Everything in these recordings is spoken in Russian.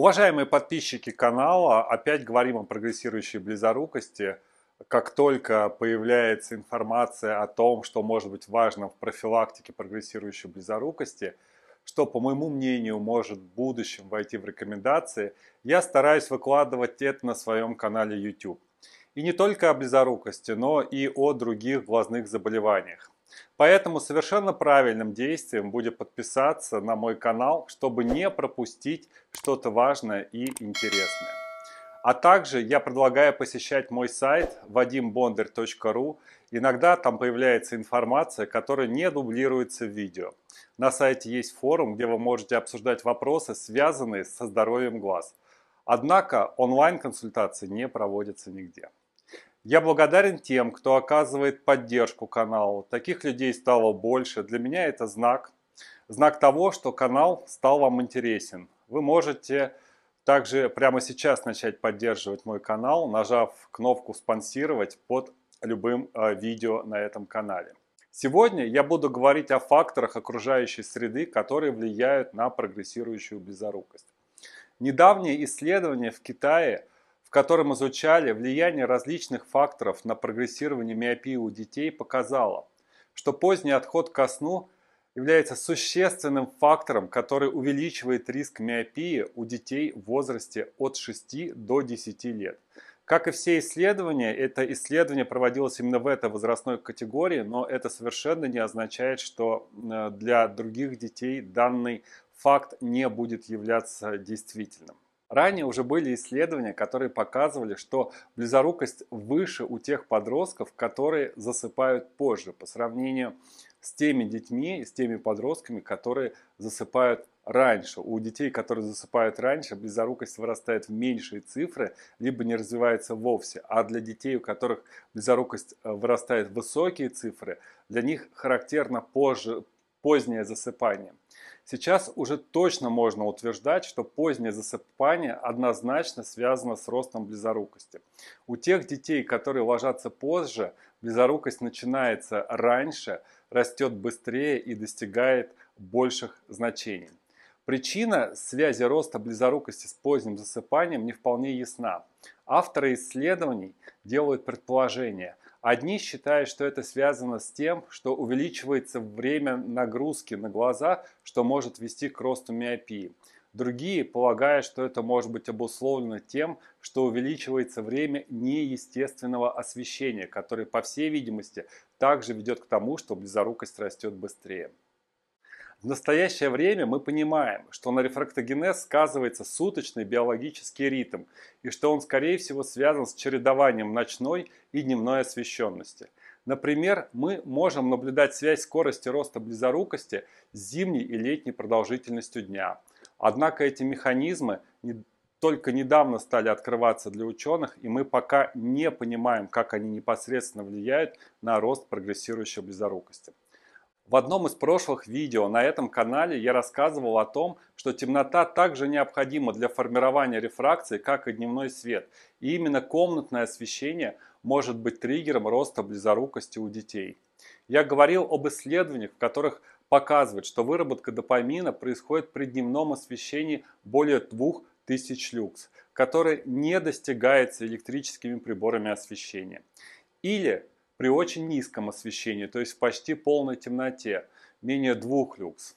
Уважаемые подписчики канала, опять говорим о прогрессирующей близорукости. Как только появляется информация о том, что может быть важно в профилактике прогрессирующей близорукости, что, по моему мнению, может в будущем войти в рекомендации, я стараюсь выкладывать это на своем канале YouTube. И не только о близорукости, но и о других глазных заболеваниях. Поэтому совершенно правильным действием будет подписаться на мой канал, чтобы не пропустить что-то важное и интересное. А также я предлагаю посещать мой сайт vadimbondarь.ru. Иногда там появляется информация, которая не дублируется в видео. На сайте есть форум, где вы можете обсуждать вопросы, связанные со здоровьем глаз. Однако онлайн-консультации не проводятся нигде. Я благодарен тем, кто оказывает поддержку каналу. Таких людей стало больше. Для меня это знак. Знак того, что канал стал вам интересен. Вы можете также прямо сейчас начать поддерживать мой канал, нажав кнопку «Спонсировать» под любым э, видео на этом канале. Сегодня я буду говорить о факторах окружающей среды, которые влияют на прогрессирующую близорукость. Недавнее исследование в Китае – в котором изучали влияние различных факторов на прогрессирование миопии у детей, показало, что поздний отход ко сну является существенным фактором, который увеличивает риск миопии у детей в возрасте от 6 до 10 лет. Как и все исследования, это исследование проводилось именно в этой возрастной категории, но это совершенно не означает, что э, для других детей данный факт не будет являться действительным. Ранее уже были исследования, которые показывали, что близорукость выше у тех подростков, которые засыпают позже, по сравнению с теми детьми, с теми подростками, которые засыпают раньше. У детей, которые засыпают раньше, близорукость вырастает в меньшие цифры, либо не развивается вовсе. А для детей, у которых близорукость э, вырастает в высокие цифры, для них характерно позже, позднее засыпание. Сейчас уже точно можно утверждать, что позднее засыпание однозначно связано с ростом близорукости. У тех детей, которые ложатся позже, близорукость начинается раньше, растет быстрее и достигает больших значений. Причина связи роста близорукости с поздним засыпанием не вполне ясна. Авторы исследований делают предположение – Одни считают, что это связано с тем, что увеличивается время нагрузки на глаза, что может вести к росту миопии. Другие полагают, что это может быть обусловлено тем, что увеличивается время неестественного освещения, которое, по всей видимости, также ведет к тому, что близорукость растет быстрее. В настоящее время мы понимаем, что на рефрактогенез сказывается суточный биологический ритм и что он скорее всего связан с чередованием ночной и дневной освещенности. Например, мы можем наблюдать связь скорости роста близорукости с зимней и летней продолжительностью дня. Однако эти механизмы не, только недавно стали открываться для ученых, и мы пока не понимаем, как они непосредственно влияют на рост прогрессирующей близорукости. В одном из прошлых видео на этом канале я рассказывал о том, что темнота также необходима для формирования рефракции, как и дневной свет. И именно комнатное освещение может быть триггером роста близорукости у детей. Я говорил об исследованиях, в которых показывают, что выработка допамина происходит при дневном освещении более 2000 люкс, который не достигается электрическими приборами освещения. Или при очень низком освещении, то есть в почти полной темноте, менее 2 люкс.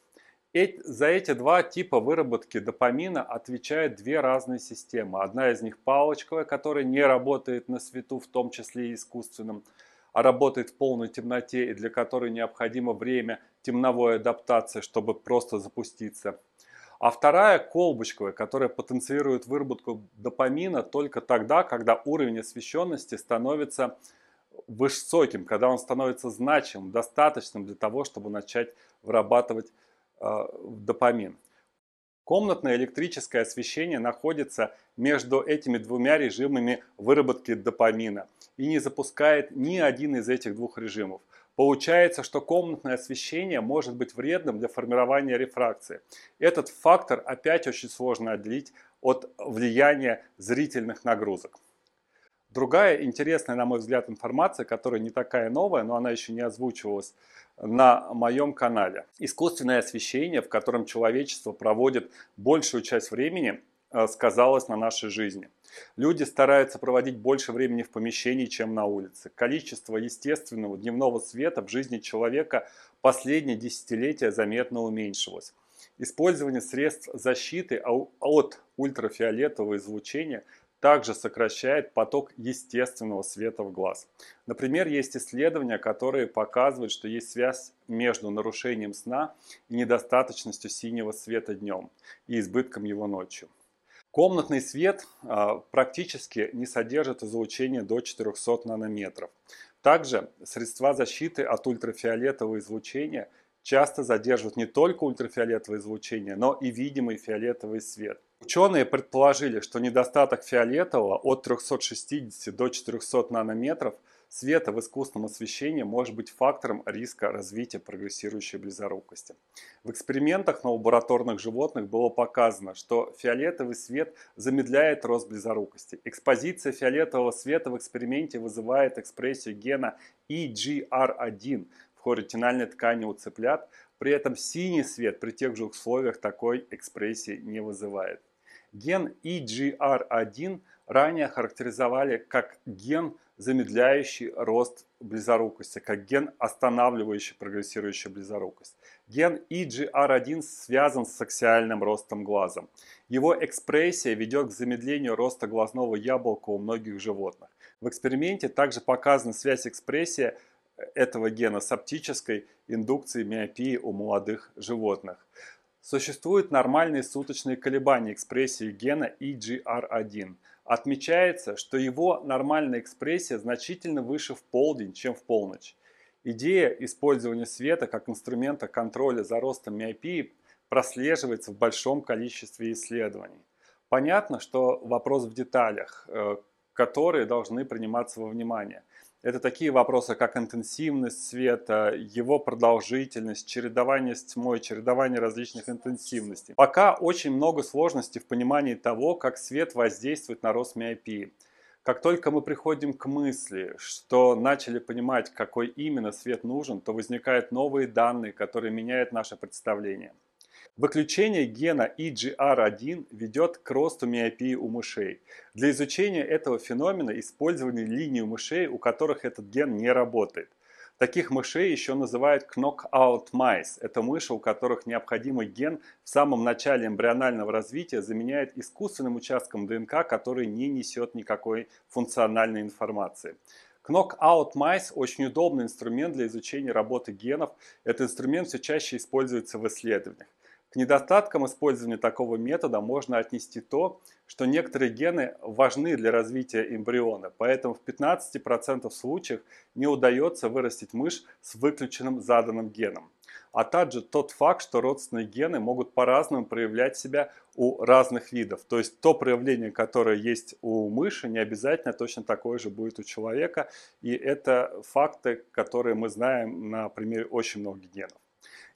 За эти два типа выработки допамина отвечают две разные системы. Одна из них палочковая, которая не работает на свету, в том числе и искусственном, а работает в полной темноте и для которой необходимо время темновой адаптации, чтобы просто запуститься. А вторая колбочковая, которая потенцирует выработку допамина только тогда, когда уровень освещенности становится высоким, когда он становится значимым, достаточным для того, чтобы начать вырабатывать э, допамин. Комнатное электрическое освещение находится между этими двумя режимами выработки допамина и не запускает ни один из этих двух режимов. Получается, что комнатное освещение может быть вредным для формирования рефракции. Этот фактор опять очень сложно отделить от влияния зрительных нагрузок. Другая интересная, на мой взгляд, информация, которая не такая новая, но она еще не озвучивалась на моем канале. Искусственное освещение, в котором человечество проводит большую часть времени, э, сказалось на нашей жизни. Люди стараются проводить больше времени в помещении, чем на улице. Количество естественного дневного света в жизни человека последние десятилетия заметно уменьшилось. Использование средств защиты от ультрафиолетового излучения также сокращает поток естественного света в глаз. Например, есть исследования, которые показывают, что есть связь между нарушением сна и недостаточностью синего света днем и избытком его ночью. Комнатный свет а, практически не содержит излучение до 400 нанометров. Также средства защиты от ультрафиолетового излучения часто задерживают не только ультрафиолетовое излучение, но и видимый фиолетовый свет – Ученые предположили, что недостаток фиолетового от 360 до 400 нанометров света в искусственном освещении может быть фактором риска развития прогрессирующей близорукости. В экспериментах на лабораторных животных было показано, что фиолетовый свет замедляет рост близорукости. Экспозиция фиолетового света в эксперименте вызывает экспрессию гена EGR1 в хоретинальной ткани у цыплят, при этом синий свет при тех же условиях такой экспрессии не вызывает. Ген EGR1 ранее характеризовали как ген, замедляющий рост близорукости, как ген, останавливающий прогрессирующую близорукость. Ген EGR1 связан с аксиальным ростом глаза. Его экспрессия ведет к замедлению роста глазного яблока у многих животных. В эксперименте также показана связь экспрессии этого гена с оптической индукцией миопии у молодых животных. Существуют нормальные суточные колебания экспрессии гена EGR1. Отмечается, что его нормальная экспрессия значительно выше в полдень, чем в полночь. Идея использования света как инструмента контроля за ростом миопии прослеживается в большом количестве исследований. Понятно, что вопрос в деталях, э, которые должны приниматься во внимание – это такие вопросы, как интенсивность света, его продолжительность, чередование с тьмой, чередование различных интенсивностей. Пока очень много сложностей в понимании того, как свет воздействует на рост миопии. Как только мы приходим к мысли, что начали понимать, какой именно свет нужен, то возникают новые данные, которые меняют наше представление. Выключение гена EGR1 ведет к росту миопии у мышей. Для изучения этого феномена использованы линии у мышей, у которых этот ген не работает. Таких мышей еще называют knockout mice. Это мыши, у которых необходимый ген в самом начале эмбрионального развития заменяет искусственным участком ДНК, который не несет никакой функциональной информации. Knockout mice очень удобный инструмент для изучения работы генов. Этот инструмент все чаще используется в исследованиях. К недостаткам использования такого метода можно отнести то, что некоторые гены важны для развития эмбриона, поэтому в 15% случаев не удается вырастить мышь с выключенным заданным геном. А также тот факт, что родственные гены могут по-разному проявлять себя у разных видов. То есть то проявление, которое есть у мыши, не обязательно точно такое же будет у человека. И это факты, которые мы знаем на примере очень многих генов.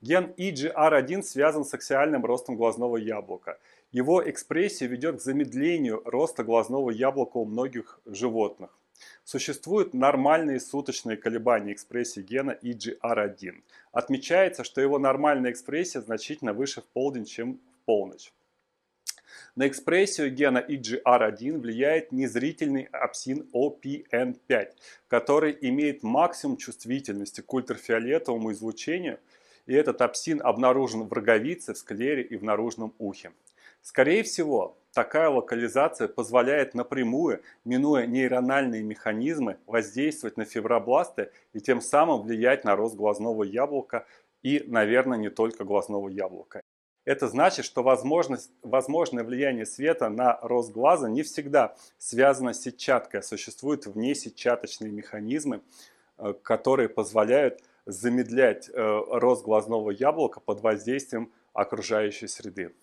Ген EGR1 связан с аксиальным ростом глазного яблока. Его экспрессия ведет к замедлению роста глазного яблока у многих животных. Существуют нормальные суточные колебания экспрессии гена EGR1. Отмечается, что его нормальная экспрессия значительно выше в полдень, чем в полночь. На экспрессию гена EGR1 влияет незрительный апсин OPN5, который имеет максимум чувствительности к ультрафиолетовому излучению – и этот апсин обнаружен в роговице, в склере и в наружном ухе. Скорее всего, такая локализация позволяет напрямую, минуя нейрональные механизмы, воздействовать на фибробласты и тем самым влиять на рост глазного яблока и, наверное, не только глазного яблока. Это значит, что возможность, возможное влияние света на рост глаза не всегда связано с сетчаткой, а существуют внесетчаточные механизмы, э, которые позволяют замедлять э, рост глазного яблока под воздействием окружающей среды.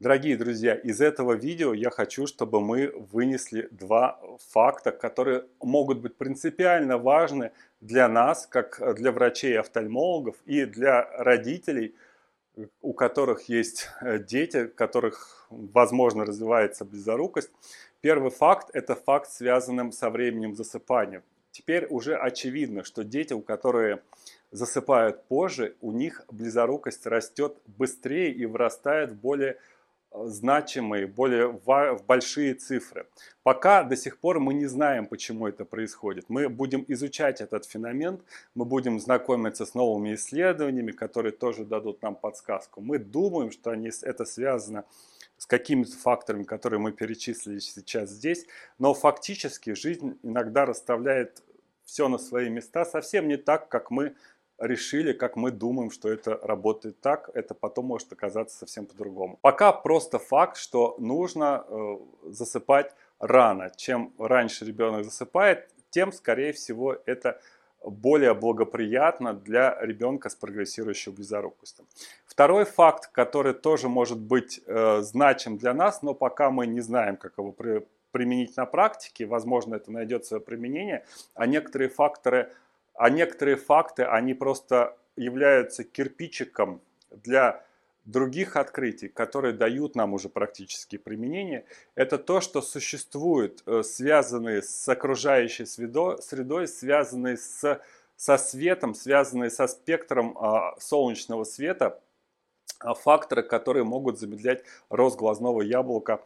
Дорогие друзья, из этого видео я хочу, чтобы мы вынесли два факта, которые могут быть принципиально важны для нас, как для врачей-офтальмологов и для родителей, у которых есть э, дети, у которых, возможно, развивается близорукость. Первый факт – это факт, связанный со временем засыпания. Теперь уже очевидно, что дети, у которых засыпают позже, у них близорукость растет быстрее и вырастает в более значимые, более большие цифры. Пока до сих пор мы не знаем, почему это происходит. Мы будем изучать этот феномен, мы будем знакомиться с новыми исследованиями, которые тоже дадут нам подсказку. Мы думаем, что они, это связано с какими-то факторами, которые мы перечислили сейчас здесь, но фактически жизнь иногда расставляет все на свои места совсем не так, как мы решили, как мы думаем, что это работает так, это потом может оказаться совсем по-другому. Пока просто факт, что нужно э, засыпать рано. Чем раньше ребенок засыпает, тем, скорее всего, это более благоприятно для ребенка с прогрессирующей близорукостью. Второй факт, который тоже может быть э, значим для нас, но пока мы не знаем, как его при, применить на практике, возможно, это найдет свое применение, а некоторые факторы а некоторые факты, они просто являются кирпичиком для других открытий, которые дают нам уже практические применения, это то, что существуют э, связанные с окружающей средой, связанные с, со светом, связанные со спектром а, солнечного света, а, факторы, которые могут замедлять рост глазного яблока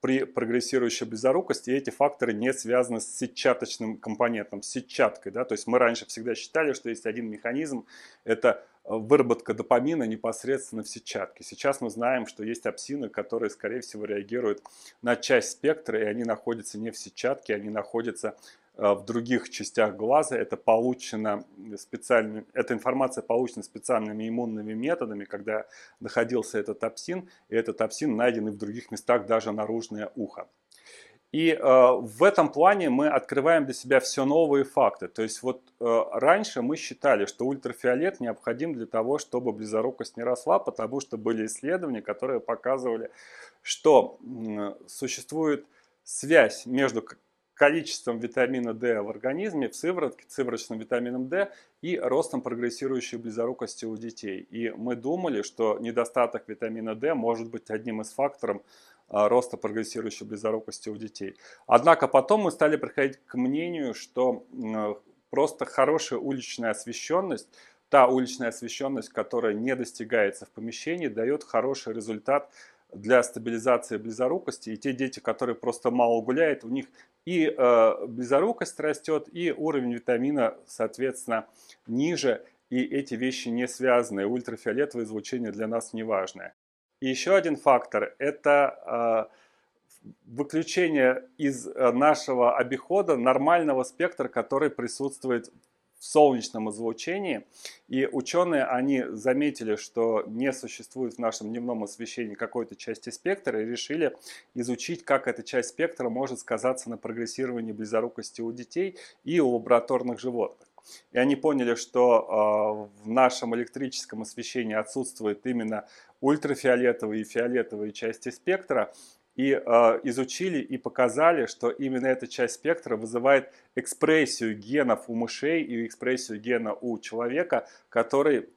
при прогрессирующей близорукости эти факторы не связаны с сетчаточным компонентом, с сетчаткой. Да? То есть мы раньше всегда считали, что есть один механизм, это выработка допамина непосредственно в сетчатке. Сейчас мы знаем, что есть апсины, которые, скорее всего, реагируют на часть спектра, и они находятся не в сетчатке, они находятся в других частях глаза. Это получено специальным, эта информация получена специальными иммунными методами, когда находился этот топсин, и этот топсин найден и в других местах, даже наружное ухо. И э, в этом плане мы открываем для себя все новые факты. То есть вот э, раньше мы считали, что ультрафиолет необходим для того, чтобы близорукость не росла, потому что были исследования, которые показывали, что э, существует связь между количеством витамина D в организме, в сыворотке, сывороточным витамином D и ростом прогрессирующей близорукости у детей. И мы думали, что недостаток витамина D может быть одним из факторов а, роста прогрессирующей близорукости у детей. Однако потом мы стали приходить к мнению, что просто хорошая уличная освещенность, та уличная освещенность, которая не достигается в помещении, дает хороший результат для стабилизации близорукости. И те дети, которые просто мало гуляют, у них и э, близорукость растет, и уровень витамина, соответственно, ниже. И эти вещи не связаны. Ультрафиолетовое излучение для нас не важное. И еще один фактор – это э, выключение из э, нашего обихода нормального спектра, который присутствует в солнечном излучении. И ученые, они заметили, что не существует в нашем дневном освещении какой-то части спектра и решили изучить, как эта часть спектра может сказаться на прогрессировании близорукости у детей и у лабораторных животных. И они поняли, что э, в нашем электрическом освещении отсутствует именно ультрафиолетовые и фиолетовые части спектра, и э, изучили и показали, что именно эта часть спектра вызывает экспрессию генов у мышей и экспрессию гена у человека, который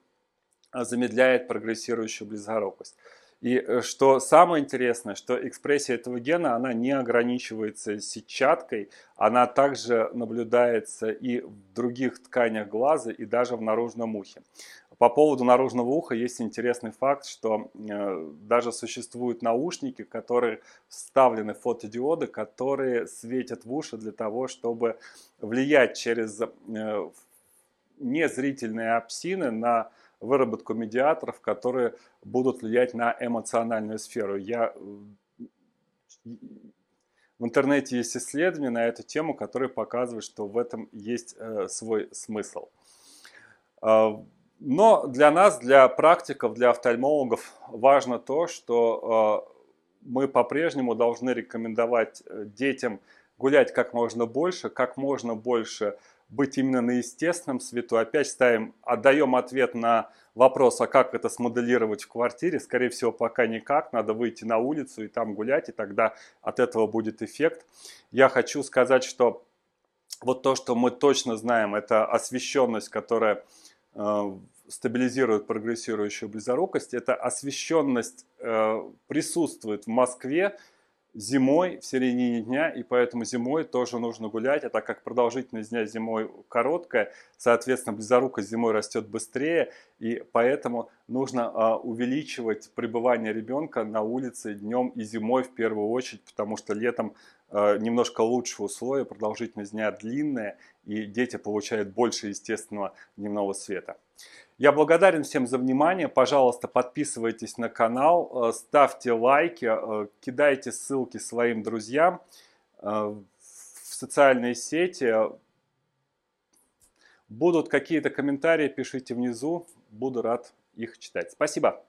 а, замедляет прогрессирующую близорукость. И э, что самое интересное, что экспрессия этого гена, она не ограничивается сетчаткой, она также наблюдается и в других тканях глаза, и даже в наружном ухе. По поводу наружного уха есть интересный факт, что э, даже существуют наушники, которые вставлены фотодиоды, которые светят в уши для того, чтобы влиять через э, незрительные апсины на выработку медиаторов, которые будут влиять на эмоциональную сферу. Я в интернете есть исследования на эту тему, которые показывают, что в этом есть э, свой смысл. А, но для нас, для практиков, для офтальмологов важно то, что э, мы по-прежнему должны рекомендовать э, детям гулять как можно больше, как можно больше быть именно на естественном свету. Опять ставим, отдаем ответ на вопрос, а как это смоделировать в квартире. Скорее всего, пока никак. Надо выйти на улицу и там гулять, и тогда от этого будет эффект. Я хочу сказать, что вот то, что мы точно знаем, это освещенность, которая Э, стабилизирует прогрессирующую близорукость. Эта освещенность э, присутствует в Москве зимой в середине дня, и поэтому зимой тоже нужно гулять, а так как продолжительность дня зимой короткая, соответственно, близорукость зимой растет быстрее, и поэтому нужно а, увеличивать пребывание ребенка на улице днем и зимой в первую очередь, потому что летом а, немножко лучше условия, продолжительность дня длинная, и дети получают больше естественного дневного света. Я благодарен всем за внимание. Пожалуйста, подписывайтесь на канал, э, ставьте лайки, э, кидайте ссылки своим друзьям э, в социальные сети. Будут какие-то комментарии, пишите внизу. Буду рад их читать. Спасибо.